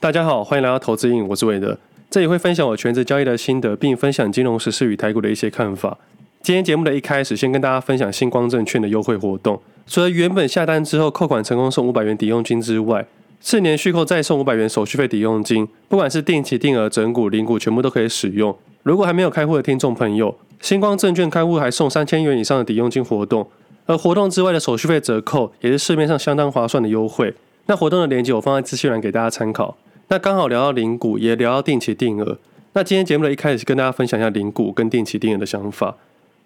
大家好，欢迎来到投资瘾，我是韦德，这里会分享我全职交易的心得，并分享金融时事与台股的一些看法。今天节目的一开始，先跟大家分享星光证券的优惠活动。除了原本下单之后扣款成功送五百元抵用金之外，次年续扣再送五百元手续费抵用金，不管是定期定额、整股、零股，全部都可以使用。如果还没有开户的听众朋友，星光证券开户还送三千元以上的抵用金活动，而活动之外的手续费折扣也是市面上相当划算的优惠。那活动的链接我放在资讯栏给大家参考。那刚好聊到零股，也聊到定期定额。那今天节目的一开始跟大家分享一下零股跟定期定额的想法。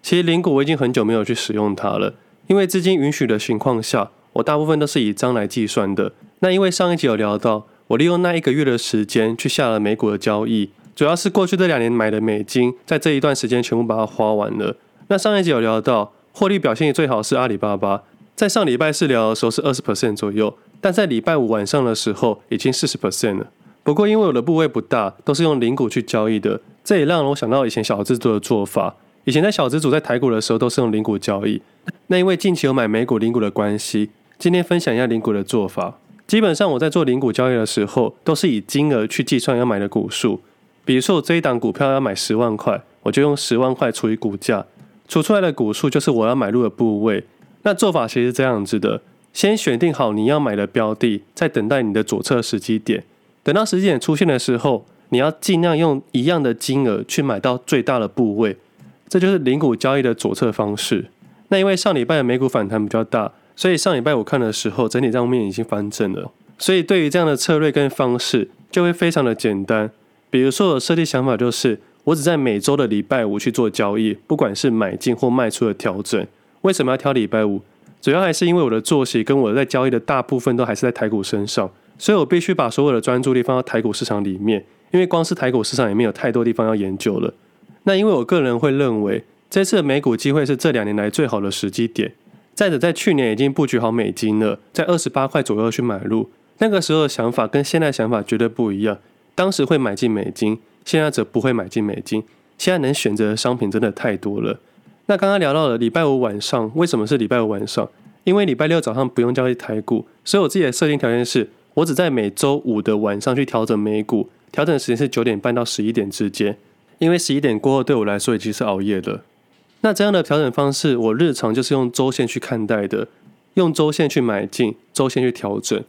其实零股我已经很久没有去使用它了，因为资金允许的情况下，我大部分都是以张来计算的。那因为上一集有聊到，我利用那一个月的时间去下了美股的交易，主要是过去这两年买的美金，在这一段时间全部把它花完了。那上一集有聊到，获利表现最好是阿里巴巴，在上礼拜四聊的时候是二十 percent 左右。但在礼拜五晚上的时候，已经四十 percent 了。不过因为我的部位不大，都是用零股去交易的，这也让我想到以前小资族的做法。以前在小资族在台股的时候，都是用零股交易。那因为近期有买美股零股的关系，今天分享一下零股的做法。基本上我在做零股交易的时候，都是以金额去计算要买的股数。比如说我这一档股票要买十万块，我就用十万块除以股价，除出来的股数就是我要买入的部位。那做法其实是这样子的。先选定好你要买的标的，再等待你的左侧时机点。等到时机点出现的时候，你要尽量用一样的金额去买到最大的部位。这就是零股交易的左侧方式。那因为上礼拜的美股反弹比较大，所以上礼拜我看的时候，整体账面已经翻正了。所以对于这样的策略跟方式，就会非常的简单。比如说我设计想法就是，我只在每周的礼拜五去做交易，不管是买进或卖出的调整。为什么要挑礼拜五？主要还是因为我的作息跟我在交易的大部分都还是在台股身上，所以我必须把所有的专注力放到台股市场里面。因为光是台股市场里面有太多地方要研究了。那因为我个人会认为，这次的美股机会是这两年来最好的时机点。再者，在去年已经布局好美金了，在二十八块左右去买入，那个时候的想法跟现在想法绝对不一样。当时会买进美金，现在则不会买进美金。现在能选择的商品真的太多了。那刚刚聊到了礼拜五晚上，为什么是礼拜五晚上？因为礼拜六早上不用交易台股，所以我自己的设定条件是，我只在每周五的晚上去调整美股，调整时间是九点半到十一点之间。因为十一点过后对我来说已经是熬夜了。那这样的调整方式，我日常就是用周线去看待的，用周线去买进，周线去调整。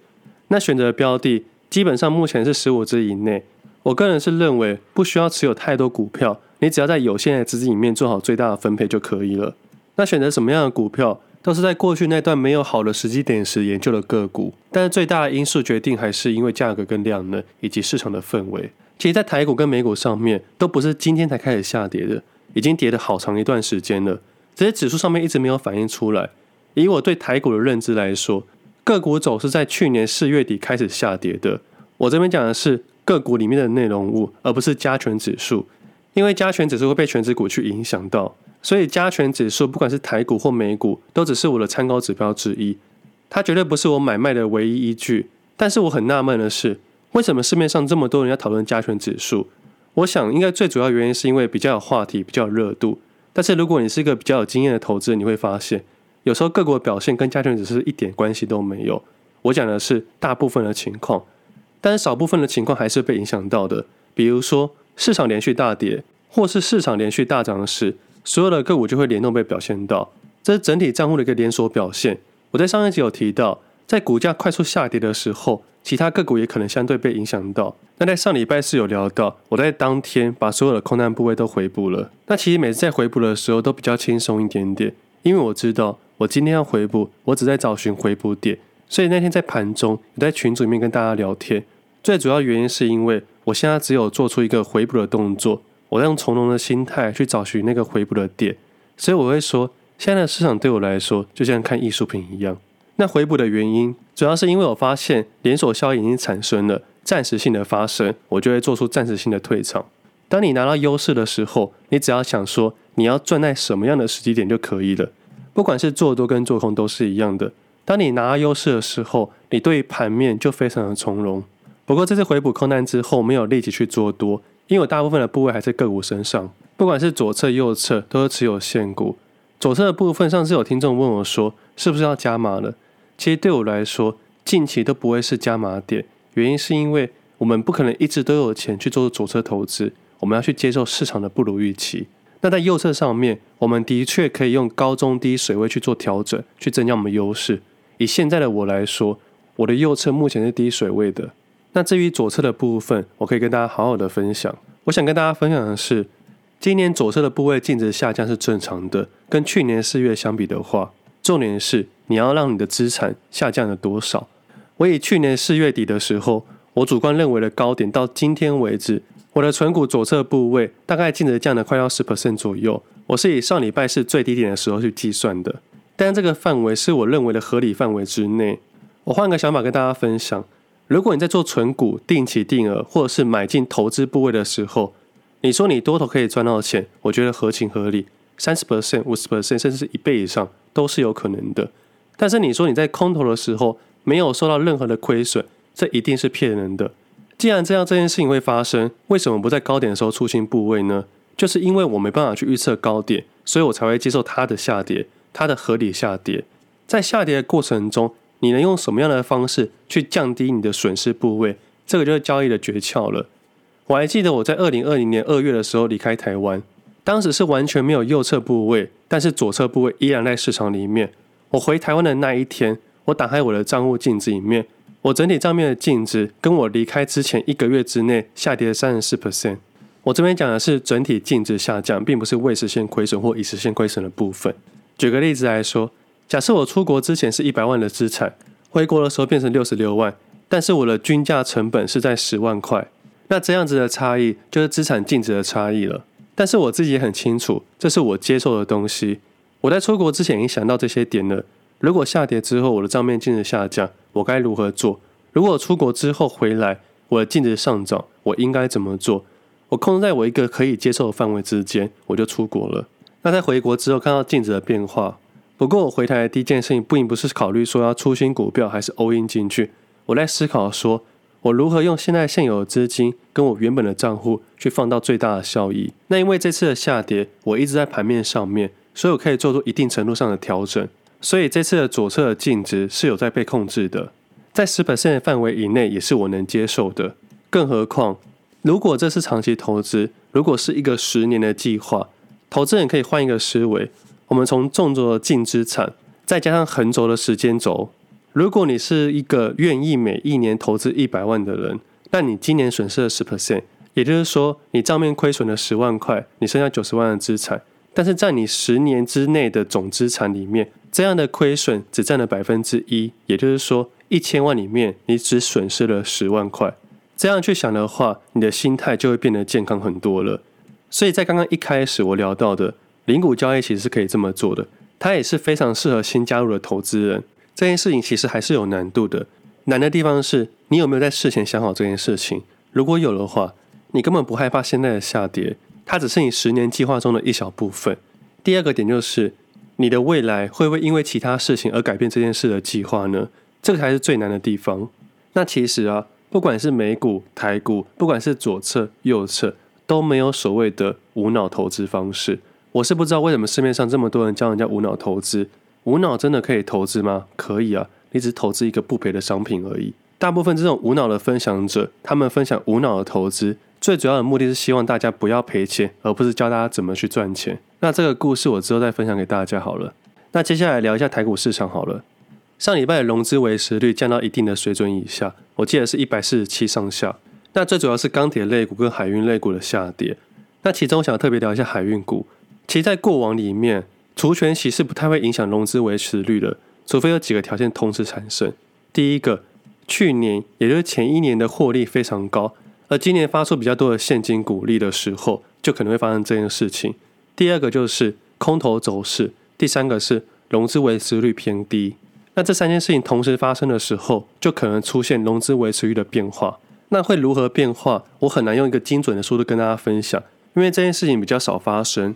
那选择标的基本上目前是十五只以内。我个人是认为不需要持有太多股票。你只要在有限的资金里面做好最大的分配就可以了。那选择什么样的股票，都是在过去那段没有好的时机点时研究的个股。但是最大的因素决定还是因为价格跟量能以及市场的氛围。其实，在台股跟美股上面都不是今天才开始下跌的，已经跌了好长一段时间了。只是指数上面一直没有反映出来。以我对台股的认知来说，个股走是在去年四月底开始下跌的。我这边讲的是个股里面的内容物，而不是加权指数。因为加权指数会被权值股去影响到，所以加权指数不管是台股或美股，都只是我的参考指标之一，它绝对不是我买卖的唯一依据。但是我很纳闷的是，为什么市面上这么多人要讨论加权指数？我想应该最主要原因是因为比较有话题，比较有热度。但是如果你是一个比较有经验的投资人，你会发现，有时候个股的表现跟加权指数一点关系都没有。我讲的是大部分的情况，但是少部分的情况还是被影响到的，比如说。市场连续大跌，或是市场连续大涨时，所有的个股就会联动被表现到，这是整体账户的一个连锁表现。我在上一集有提到，在股价快速下跌的时候，其他个股也可能相对被影响到。那在上礼拜四有聊到，我在当天把所有的空单部位都回补了。那其实每次在回补的时候都比较轻松一点点，因为我知道我今天要回补，我只在找寻回补点，所以那天在盘中有在群组里面跟大家聊天。最主要原因是因为我现在只有做出一个回补的动作，我在用从容的心态去找寻那个回补的点，所以我会说，现在的市场对我来说就像看艺术品一样。那回补的原因主要是因为我发现连锁效应已经产生了，暂时性的发生，我就会做出暂时性的退场。当你拿到优势的时候，你只要想说你要赚在什么样的时机点就可以了，不管是做多跟做空都是一样的。当你拿到优势的时候，你对盘面就非常的从容。不过这次回补空单之后，没有立即去做多，因为我大部分的部位还在个股身上，不管是左侧、右侧都是持有现股。左侧的部分，上次有听众问我说，是不是要加码了？其实对我来说，近期都不会是加码点，原因是因为我们不可能一直都有钱去做左侧投资，我们要去接受市场的不如预期。那在右侧上面，我们的确可以用高中低水位去做调整，去增加我们优势。以现在的我来说，我的右侧目前是低水位的。那至于左侧的部分，我可以跟大家好好的分享。我想跟大家分享的是，今年左侧的部位净值下降是正常的，跟去年四月相比的话，重点是你要让你的资产下降了多少。我以去年四月底的时候，我主观认为的高点到今天为止，我的存股左侧部位大概净值降了快要十 percent 左右。我是以上礼拜四最低点的时候去计算的，但这个范围是我认为的合理范围之内。我换个想法跟大家分享：如果你在做存股、定期定额或者是买进投资部位的时候，你说你多头可以赚到钱，我觉得合情合理，三十 percent、五十 percent 甚至是一倍以上都是有可能的。但是你说你在空头的时候没有受到任何的亏损。这一定是骗人的。既然这样，这件事情会发生，为什么不在高点的时候出清部位呢？就是因为我没办法去预测高点，所以我才会接受它的下跌，它的合理下跌。在下跌的过程中，你能用什么样的方式去降低你的损失部位？这个就是交易的诀窍了。我还记得我在二零二零年二月的时候离开台湾，当时是完全没有右侧部位，但是左侧部位依然在市场里面。我回台湾的那一天，我打开我的账户镜子里面。我整体账面的净值跟我离开之前一个月之内下跌了三十四 percent。我这边讲的是整体净值下降，并不是未实现亏损或已实现亏损的部分。举个例子来说，假设我出国之前是一百万的资产，回国的时候变成六十六万，但是我的均价成本是在十万块，那这样子的差异就是资产净值的差异了。但是我自己也很清楚，这是我接受的东西。我在出国之前已经想到这些点了。如果下跌之后我的账面净值下降，我该如何做？如果出国之后回来，我的净值上涨，我应该怎么做？我控制在我一个可以接受的范围之间，我就出国了。那在回国之后看到净值的变化，不过我回台的第一件事情并不是考虑说要出新股票还是 all in 进去，我在思考说我如何用现在现有的资金跟我原本的账户去放到最大的效益。那因为这次的下跌，我一直在盘面上面，所以我可以做出一定程度上的调整。所以这次的左侧的净值是有在被控制的，在十 percent 的范围以内也是我能接受的。更何况，如果这是长期投资，如果是一个十年的计划，投资人可以换一个思维，我们从纵轴的净资产，再加上横轴的时间轴。如果你是一个愿意每一年投资一百万的人，那你今年损失了十 percent，也就是说你账面亏损了十万块，你剩下九十万的资产，但是在你十年之内的总资产里面。这样的亏损只占了百分之一，也就是说，一千万里面你只损失了十万块。这样去想的话，你的心态就会变得健康很多了。所以在刚刚一开始我聊到的零股交易其实是可以这么做的，它也是非常适合新加入的投资人。这件事情其实还是有难度的，难的地方是你有没有在事前想好这件事情。如果有的话，你根本不害怕现在的下跌，它只是你十年计划中的一小部分。第二个点就是。你的未来会不会因为其他事情而改变这件事的计划呢？这个才是最难的地方。那其实啊，不管是美股、台股，不管是左侧、右侧，都没有所谓的无脑投资方式。我是不知道为什么市面上这么多人教人家无脑投资。无脑真的可以投资吗？可以啊，你只投资一个不赔的商品而已。大部分这种无脑的分享者，他们分享无脑的投资，最主要的目的是希望大家不要赔钱，而不是教大家怎么去赚钱。那这个故事我之后再分享给大家好了。那接下来聊一下台股市场好了。上礼拜的融资维持率降到一定的水准以下，我记得是一百四十七上下。那最主要是钢铁类股跟海运类股的下跌。那其中我想特别聊一下海运股。其实，在过往里面，除权息是不太会影响融资维持率的，除非有几个条件同时产生。第一个，去年也就是前一年的获利非常高，而今年发出比较多的现金股利的时候，就可能会发生这件事情。第二个就是空头走势，第三个是融资维持率偏低。那这三件事情同时发生的时候，就可能出现融资维持率的变化。那会如何变化？我很难用一个精准的速度跟大家分享，因为这件事情比较少发生。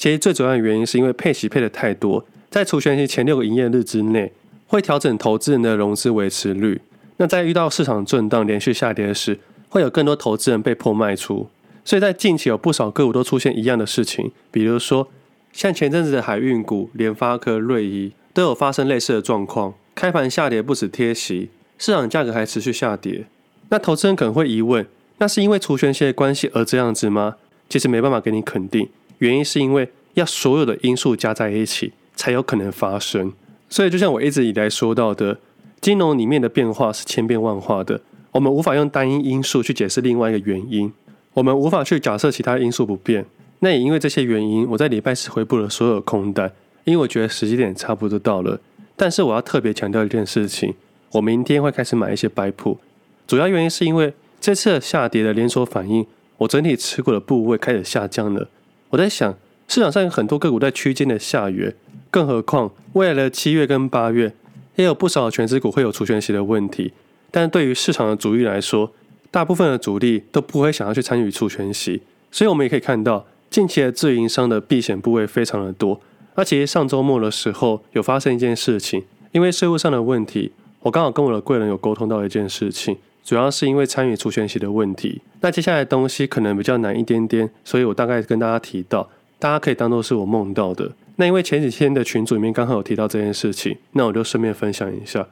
其实最主要的原因是因为配息配的太多，在除权息前六个营业日之内，会调整投资人的融资维持率。那在遇到市场震荡连续下跌时，会有更多投资人被迫卖出。所以在近期有不少个股都出现一样的事情，比如说像前阵子的海运股联发科、瑞仪都有发生类似的状况，开盘下跌不止贴息，市场价格还持续下跌。那投资人可能会疑问，那是因为除权息的关系而这样子吗？其实没办法给你肯定，原因是因为要所有的因素加在一起才有可能发生。所以就像我一直以来说到的，金融里面的变化是千变万化的，我们无法用单一因素去解释另外一个原因，我们无法去假设其他因素不变。那也因为这些原因，我在礼拜四回补了所有空单，因为我觉得时机点差不多到了。但是我要特别强调一件事情，我明天会开始买一些白普，主要原因是因为这次下跌的连锁反应，我整体持股的部位开始下降了。我在想，市场上有很多个股在区间的下缘，更何况未来的七月跟八月，也有不少的权值股会有除权息的问题。但对于市场的主力来说，大部分的主力都不会想要去参与除权息，所以我们也可以看到。近期的自营商的避险部位非常的多，而其实上周末的时候有发生一件事情，因为税务上的问题，我刚好跟我的贵人有沟通到一件事情，主要是因为参与除权息的问题。那接下来的东西可能比较难一点点，所以我大概跟大家提到，大家可以当做是我梦到的。那因为前几天的群组里面刚好有提到这件事情，那我就顺便分享一下。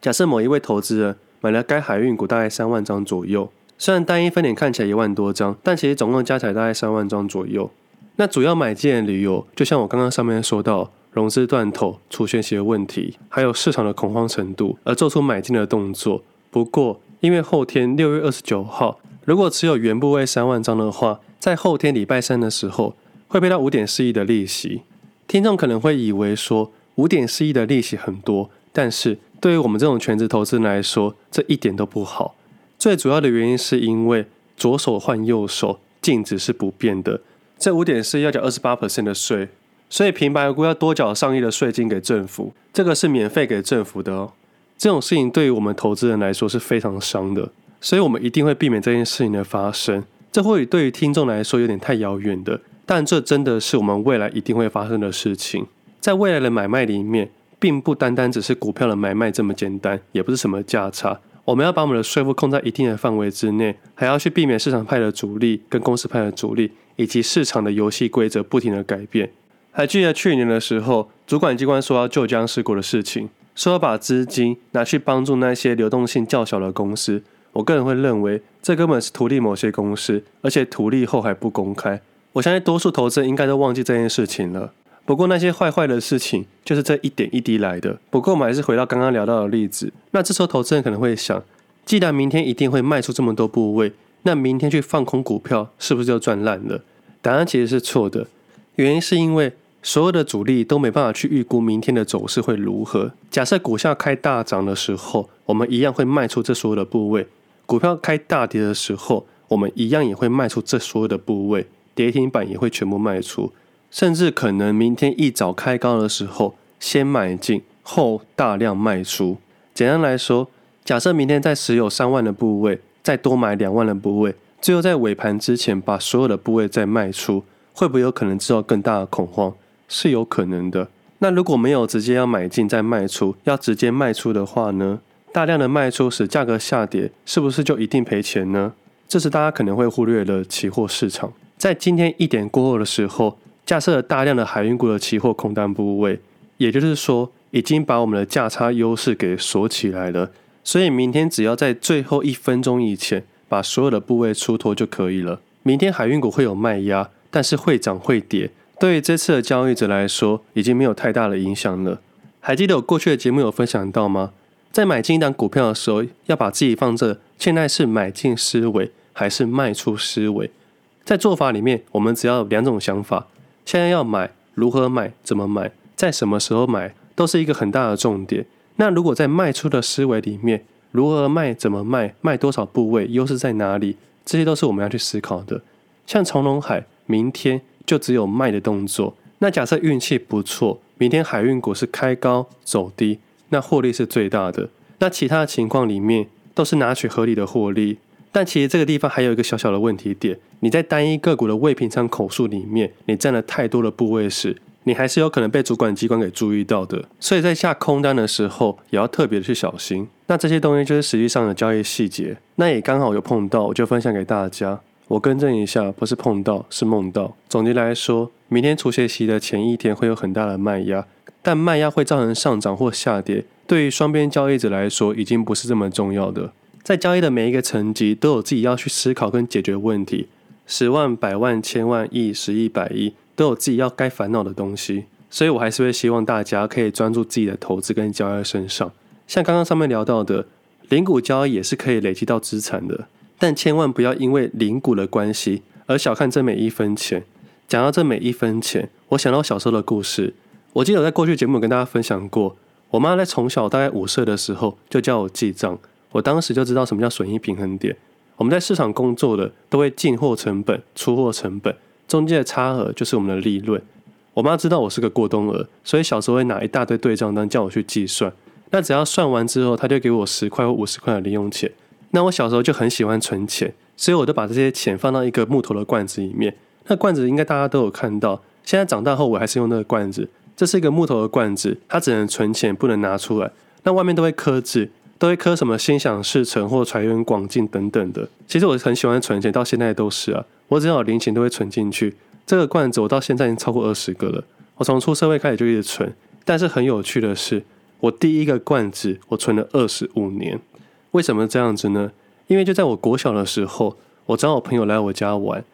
假设某一位投资人买了该海运股大概三万张左右。虽然单一分点看起来一万多张，但其实总共加起来大概三万张左右。那主要买进的理由，就像我刚刚上面说到，融资断头、除权息的问题，还有市场的恐慌程度，而做出买进的动作。不过，因为后天六月二十九号，如果持有原部位三万张的话，在后天礼拜三的时候，会配到五点四亿的利息。听众可能会以为说，五点四亿的利息很多，但是对于我们这种全职投资人来说，这一点都不好。最主要的原因是因为左手换右手，净值是不变的。这五点四要缴二十八 percent 的税，所以平白无故要多缴上亿的税金给政府，这个是免费给政府的哦。这种事情对于我们投资人来说是非常伤的，所以我们一定会避免这件事情的发生。这或许对于听众来说有点太遥远的，但这真的是我们未来一定会发生的事情。在未来的买卖里面，并不单单只是股票的买卖这么简单，也不是什么价差。我们要把我们的税负控在一定的范围之内，还要去避免市场派的主力跟公司派的主力，以及市场的游戏规则不停的改变。还记得去年的时候，主管机关说要救僵尸股的事情，说要把资金拿去帮助那些流动性较小的公司。我个人会认为，这根本是图利某些公司，而且图利后还不公开。我相信多数投资人应该都忘记这件事情了。不过那些坏坏的事情就是这一点一滴来的。不过我们还是回到刚刚聊到的例子。那这时候投资人可能会想，既然明天一定会卖出这么多部位，那明天去放空股票是不是就赚烂了？答案其实是错的。原因是因为所有的主力都没办法去预估明天的走势会如何。假设股票开大涨的时候，我们一样会卖出这所有的部位；股票开大跌的时候，我们一样也会卖出这所有的部位，跌停板也会全部卖出。甚至可能明天一早开高的时候，先买进后大量卖出。简单来说，假设明天在持有三万的部位，再多买两万的部位，最后在尾盘之前把所有的部位再卖出，会不会有可能制造更大的恐慌？是有可能的。那如果没有直接要买进再卖出，要直接卖出的话呢？大量的卖出使价格下跌，是不是就一定赔钱呢？这是大家可能会忽略的期货市场。在今天一点过后的时候。架设了大量的海运股的期货空单部位，也就是说，已经把我们的价差优势给锁起来了。所以明天只要在最后一分钟以前把所有的部位出脱就可以了。明天海运股会有卖压，但是会涨会跌，对于这次的交易者来说，已经没有太大的影响了。还记得我过去的节目有分享到吗？在买进一档股票的时候，要把自己放这现在是买进思维还是卖出思维？在做法里面，我们只要两种想法。现在要买，如何买，怎么买，在什么时候买，都是一个很大的重点。那如果在卖出的思维里面，如何卖，怎么卖，卖多少部位，优势在哪里，这些都是我们要去思考的。像长荣海，明天就只有卖的动作。那假设运气不错，明天海运股是开高走低，那获利是最大的。那其他的情况里面，都是拿取合理的获利。但其实这个地方还有一个小小的问题点，你在单一个股的未平仓口数里面，你占了太多的部位时，你还是有可能被主管机关给注意到的。所以在下空单的时候，也要特别的去小心。那这些东西就是实际上的交易细节。那也刚好有碰到，我就分享给大家。我更正一下，不是碰到，是梦到。总结来说，明天除权息的前一天会有很大的卖压，但卖压会造成上涨或下跌，对于双边交易者来说，已经不是这么重要的。在交易的每一个层级都有自己要去思考跟解决问题，十万、百万、千万、亿、十亿、百亿都有自己要该烦恼的东西，所以我还是会希望大家可以专注自己的投资跟交易身上。像刚刚上面聊到的，零股交易也是可以累积到资产的，但千万不要因为零股的关系而小看这每一分钱。讲到这每一分钱，我想到小时候的故事。我记得我在过去节目跟大家分享过，我妈在从小大概五岁的时候就教我记账，我当时就知道什么叫损益平衡点。我们在市场工作的都会进货成本、出货成本，中间的差额就是我们的利润。我妈知道我是个过冬儿，所以小时候会拿一大堆对账单叫我去计算。那只要算完之后，她就给我十块或五十块的零用钱。那我小时候就很喜欢存钱，所以我都把这些钱放到一个木头的罐子里面。那罐子应该大家都有看到，现在长大后我还是用那个罐子。这是一个木头的罐子，它只能存钱，不能拿出来。那外面都会刻字，都会刻什么心想事成或财源广进等等的。其实我很喜欢存钱，到现在都是啊。我只要有零钱都会存进去。这个罐子我到现在已经超过二十个了。我从出社会开始就一直存。但是很有趣的是，我第一个罐子我存了二十五年。为什么这样子呢？因为就在我国小的时候，我找我朋友来我家玩。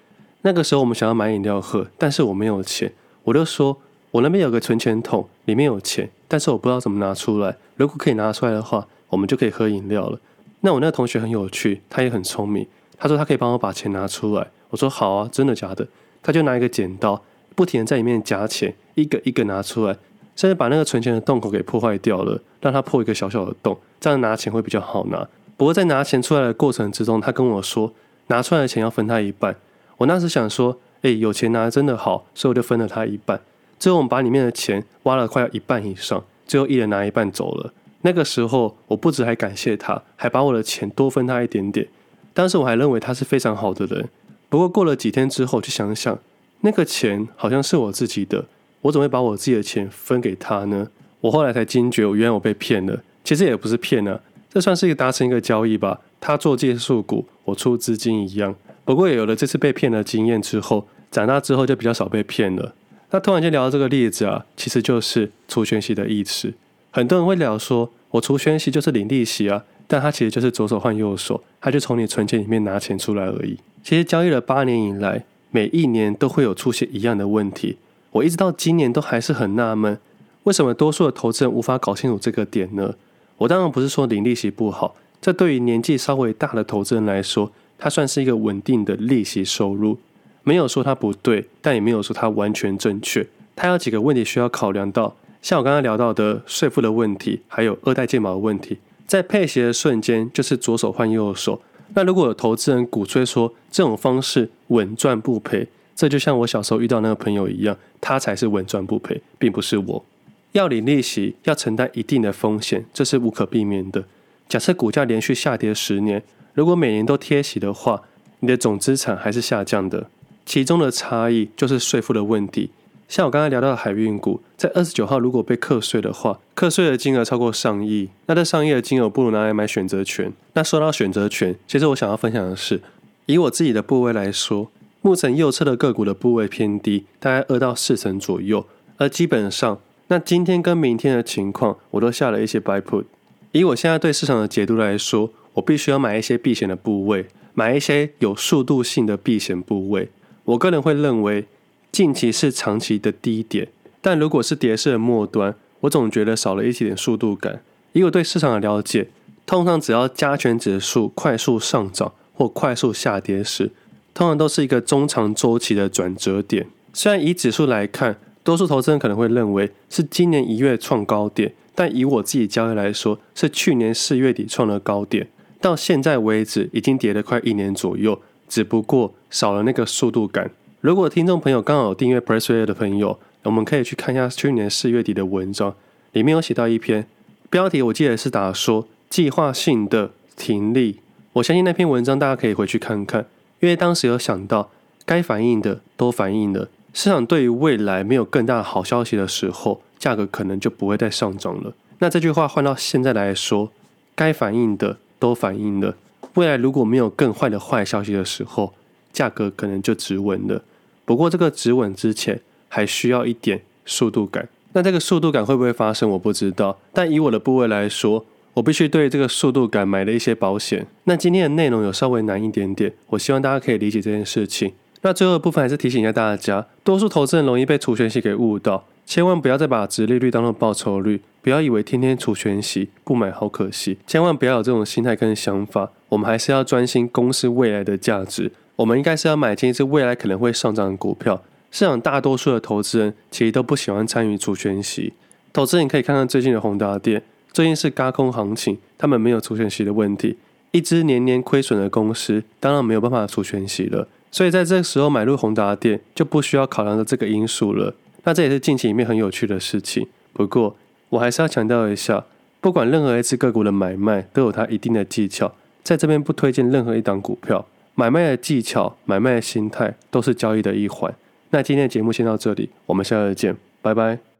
那个时候我们想要买饮料喝，但是我没有钱，我就说。我那边有个存钱筒，里面有钱，但是我不知道怎么拿出来。如果可以拿出来的话，我们就可以喝饮料了。那我那个同学很有趣，他也很聪明。他说他可以帮我把钱拿出来。我说好啊，真的假的？他就拿一个剪刀，不停地在里面夹钱，一个一个拿出来，甚至把那个存钱的洞口给破坏掉了，让他破一个小小的洞，这样拿钱会比较好拿。不过在拿钱出来的过程之中，他跟我说，拿出来的钱要分他一半。我那时想说，哎，有钱拿真的好，所以我就分了他一半。最后我们把里面的钱挖了快要一半以上，最后一人拿一半走了。那个时候我不止还感谢他，还把我的钱多分他一点点。当时我还认为他是非常好的人。不过过了几天之后，去想想，那个钱好像是我自己的，我怎么会把我自己的钱分给他呢？我后来才惊觉，我原来我被骗了。其实也不是骗啊，这算是一个达成一个交易吧。他做技术股，我出资金一样。不过也有了这次被骗的经验之后，长大之后就比较少被骗了。那突然间聊到这个例子啊，其实就是除权息的意思。很多人会聊说，我除权息就是领利息啊，但它其实就是左手换右手，他就从你存钱里面拿钱出来而已。其实交易了八年以来，每一年都会有出现一样的问题。我一直到今年都还是很纳闷，为什么多数的投资人无法搞清楚这个点呢？我当然不是说零利息不好，这对于年纪稍微大的投资人来说，它算是一个稳定的利息收入。没有说它不对，但也没有说它完全正确。它有几个问题需要考量到，像我刚刚聊到的税负的问题，还有二代健保的问题。在配息的瞬间，就是左手换右手。那如果有投资人鼓吹说这种方式稳赚不赔，这就像我小时候遇到那个朋友一样，他才是稳赚不赔，并不是我。要领利息，要承担一定的风险，这是无可避免的。假设股价连续下跌十年，如果每年都贴息的话，你的总资产还是下降的。其中的差异就是税负的问题。像我刚才聊到的海运股，在二十九号如果被课税的话，课税的金额超过上亿，那这上亿的金额不如拿来买选择权。那说到选择权，其实我想要分享的是，以我自己的部位来说，目前右侧的个股的部位偏低，大概二到四成左右。而基本上，那今天跟明天的情况，我都下了一些 buy put。以我现在对市场的解读来说，我必须要买一些避险的部位，买一些有速度性的避险部位。我个人会认为，近期是长期的低点，但如果是跌势的末端，我总觉得少了一点速度感。以我对市场的了解，通常只要加权指数快速上涨或快速下跌时，通常都是一个中长周期的转折点。虽然以指数来看，多数投资人可能会认为是今年一月创高点，但以我自己交易来说，是去年四月底创了高点，到现在为止已经跌了快一年左右。只不过少了那个速度感。如果听众朋友刚好有订阅 Pressway 的朋友，我们可以去看一下去年四月底的文章，里面有写到一篇标题，我记得是打说计划性的停利。我相信那篇文章大家可以回去看看，因为当时有想到该反应的都反应了，市场对于未来没有更大的好消息的时候，价格可能就不会再上涨了。那这句话换到现在来说，该反应的都反应了。未来如果没有更坏的坏消息的时候，价格可能就止稳了。不过这个止稳之前，还需要一点速度感。那这个速度感会不会发生，我不知道。但以我的部位来说，我必须对这个速度感买了一些保险。那今天的内容有稍微难一点点，我希望大家可以理解这件事情。那最后的部分还是提醒一下大家，多数投资人容易被除权息给误导，千万不要再把殖利率当做报酬率，不要以为天天除权息不买好可惜，千万不要有这种心态跟想法。我们还是要专心公司未来的价值，我们应该是要买进一支未来可能会上涨的股票。市场大多数的投资人其实都不喜欢参与除权息，投资人可以看看最近的宏达电，最近是轧空行情，他们没有除权息的问题，一支年年亏损的公司，当然没有办法除权息了。所以在这个时候买入宏达电就不需要考量的这个因素了。那这也是近期里面很有趣的事情。不过我还是要强调一下，不管任何一只个股的买卖都有它一定的技巧，在这边不推荐任何一档股票。买卖的技巧、买卖的心态都是交易的一环。那今天的节目先到这里，我们下次见，拜拜。